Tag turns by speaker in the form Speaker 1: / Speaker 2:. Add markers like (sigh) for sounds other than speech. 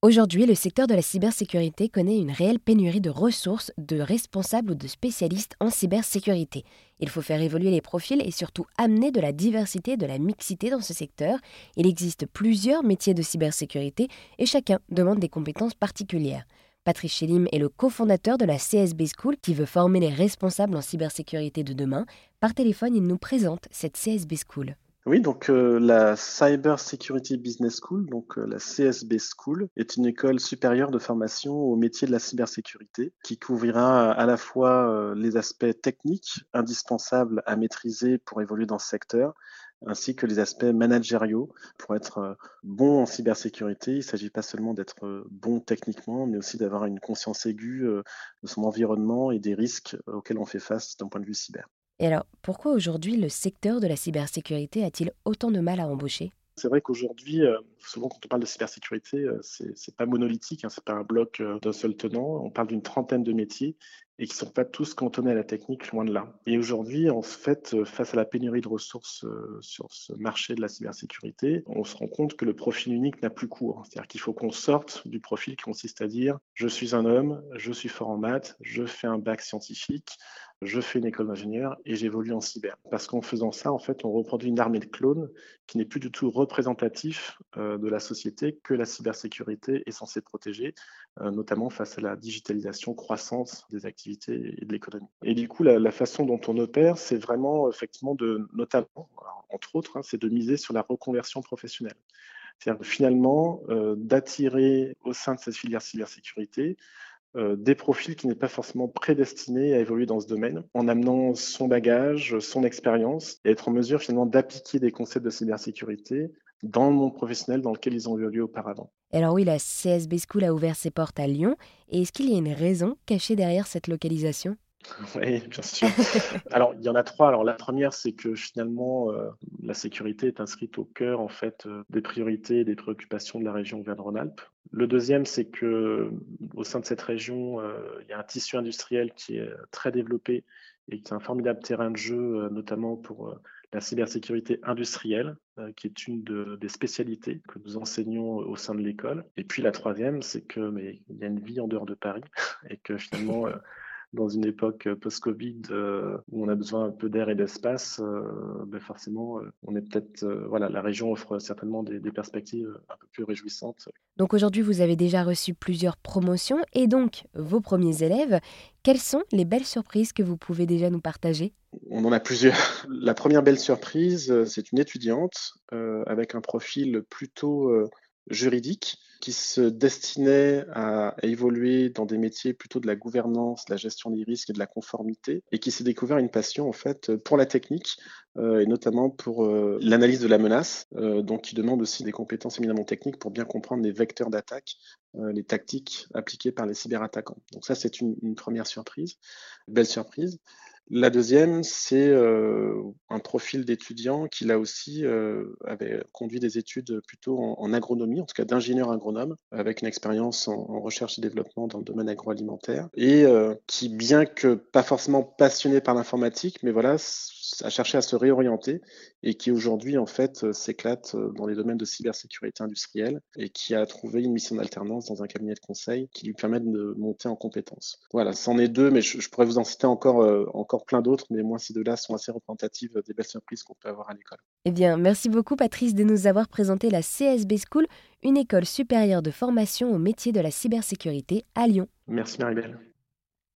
Speaker 1: Aujourd'hui, le secteur de la cybersécurité connaît une réelle pénurie de ressources, de responsables ou de spécialistes en cybersécurité. Il faut faire évoluer les profils et surtout amener de la diversité et de la mixité dans ce secteur. Il existe plusieurs métiers de cybersécurité et chacun demande des compétences particulières. Patrice Chelim est le cofondateur de la CSB School qui veut former les responsables en cybersécurité de demain. Par téléphone, il nous présente cette CSB School.
Speaker 2: Oui, donc euh, la Cyber Security Business School, donc euh, la CSB School, est une école supérieure de formation au métier de la cybersécurité qui couvrira à la fois euh, les aspects techniques indispensables à maîtriser pour évoluer dans ce secteur, ainsi que les aspects managériaux. Pour être bon en cybersécurité, il ne s'agit pas seulement d'être bon techniquement, mais aussi d'avoir une conscience aiguë de son environnement et des risques auxquels on fait face d'un point de vue cyber.
Speaker 1: Et alors, pourquoi aujourd'hui le secteur de la cybersécurité a-t-il autant de mal à embaucher?
Speaker 2: C'est vrai qu'aujourd'hui, euh, souvent quand on parle de cybersécurité, euh, c'est n'est pas monolithique, hein, c'est pas un bloc euh, d'un seul tenant. On parle d'une trentaine de métiers et qui sont pas tous cantonnés à la technique, loin de là. Et aujourd'hui, en fait, face à la pénurie de ressources sur ce marché de la cybersécurité, on se rend compte que le profil unique n'a plus cours. C'est-à-dire qu'il faut qu'on sorte du profil qui consiste à dire je suis un homme, je suis fort en maths, je fais un bac scientifique, je fais une école d'ingénieur et j'évolue en cyber. Parce qu'en faisant ça, en fait, on reproduit une armée de clones qui n'est plus du tout représentatif euh, de la société que la cybersécurité est censée protéger, euh, notamment face à la digitalisation croissante des activités et de l'économie. Et du coup, la, façon dont on opère, c'est vraiment effectivement de, notamment, entre autres, hein, c'est de miser sur la reconversion professionnelle. C'est-à-dire finalement euh, d'attirer au sein de cette filière cybersécurité euh, des profils qui n'est pas forcément prédestinés à évoluer dans ce domaine, en amenant son bagage, son expérience, et être en mesure finalement d'appliquer des concepts de cybersécurité dans le monde professionnel dans lequel ils ont évolué auparavant.
Speaker 1: Alors oui, la CSB School a ouvert ses portes à Lyon, et est-ce qu'il y a une raison cachée derrière cette localisation?
Speaker 2: Oui, bien sûr. (laughs) Alors, il y en a trois. Alors, la première, c'est que finalement, euh, la sécurité est inscrite au cœur en fait euh, des priorités et des préoccupations de la région Auvergne-Rhône-Alpes. Le deuxième, c'est que au sein de cette région, euh, il y a un tissu industriel qui est très développé et qui est un formidable terrain de jeu, notamment pour la cybersécurité industrielle, qui est une des spécialités que nous enseignons au sein de l'école. Et puis la troisième, c'est que mais il y a une vie en dehors de Paris (laughs) et que finalement (laughs) dans une époque euh, post-Covid euh, où on a besoin un peu d'air et d'espace, euh, ben forcément, on est peut-être, voilà, la région offre certainement des, des, perspectives un peu plus réjouissantes.
Speaker 1: Donc aujourd'hui, vous avez déjà reçu plusieurs promotions et donc vos premiers élèves. Quelles sont les belles surprises que vous pouvez déjà nous partager?
Speaker 2: On en a plusieurs. (laughs) La première belle surprise, c'est une étudiante avec un profil plutôt juridique qui se destinait à, évoluer dans des métiers plutôt de la gouvernance, de la gestion des risques et de la conformité, et qui s'est découvert une passion en fait pour la technique euh, et notamment pour euh, l'analyse de la menace, euh, donc qui demande aussi des compétences éminemment techniques pour bien comprendre les vecteurs d'attaque, les tactiques appliquées par les cyberattaquants. Donc ça c'est une, une première surprise, belle surprise. La deuxième, c'est euh, un profil d'étudiant qui, là aussi, euh, avait conduit des études plutôt en, agronomie, en tout cas d'ingénieur agronome, avec une expérience en, recherche et développement dans le domaine agroalimentaire, et euh, qui, bien que pas forcément passionné par l'informatique, mais voilà, a cherché à se réorienter et qui aujourd'hui en fait euh, s'éclate euh, dans les domaines de cybersécurité industrielle et qui a trouvé une mission d'alternance dans un cabinet de conseil qui lui permet de monter en compétences. Voilà, c'en est deux, mais je, pourrais vous en citer encore, euh, encore plein d'autres, mais moi ces deux-là sont assez représentatives des belles surprises qu'on peut avoir à l'école.
Speaker 1: Eh bien, merci beaucoup Patrice de nous avoir présenté la CSB School, une école supérieure de formation au métier de la cybersécurité à Lyon.
Speaker 2: Merci Maribel.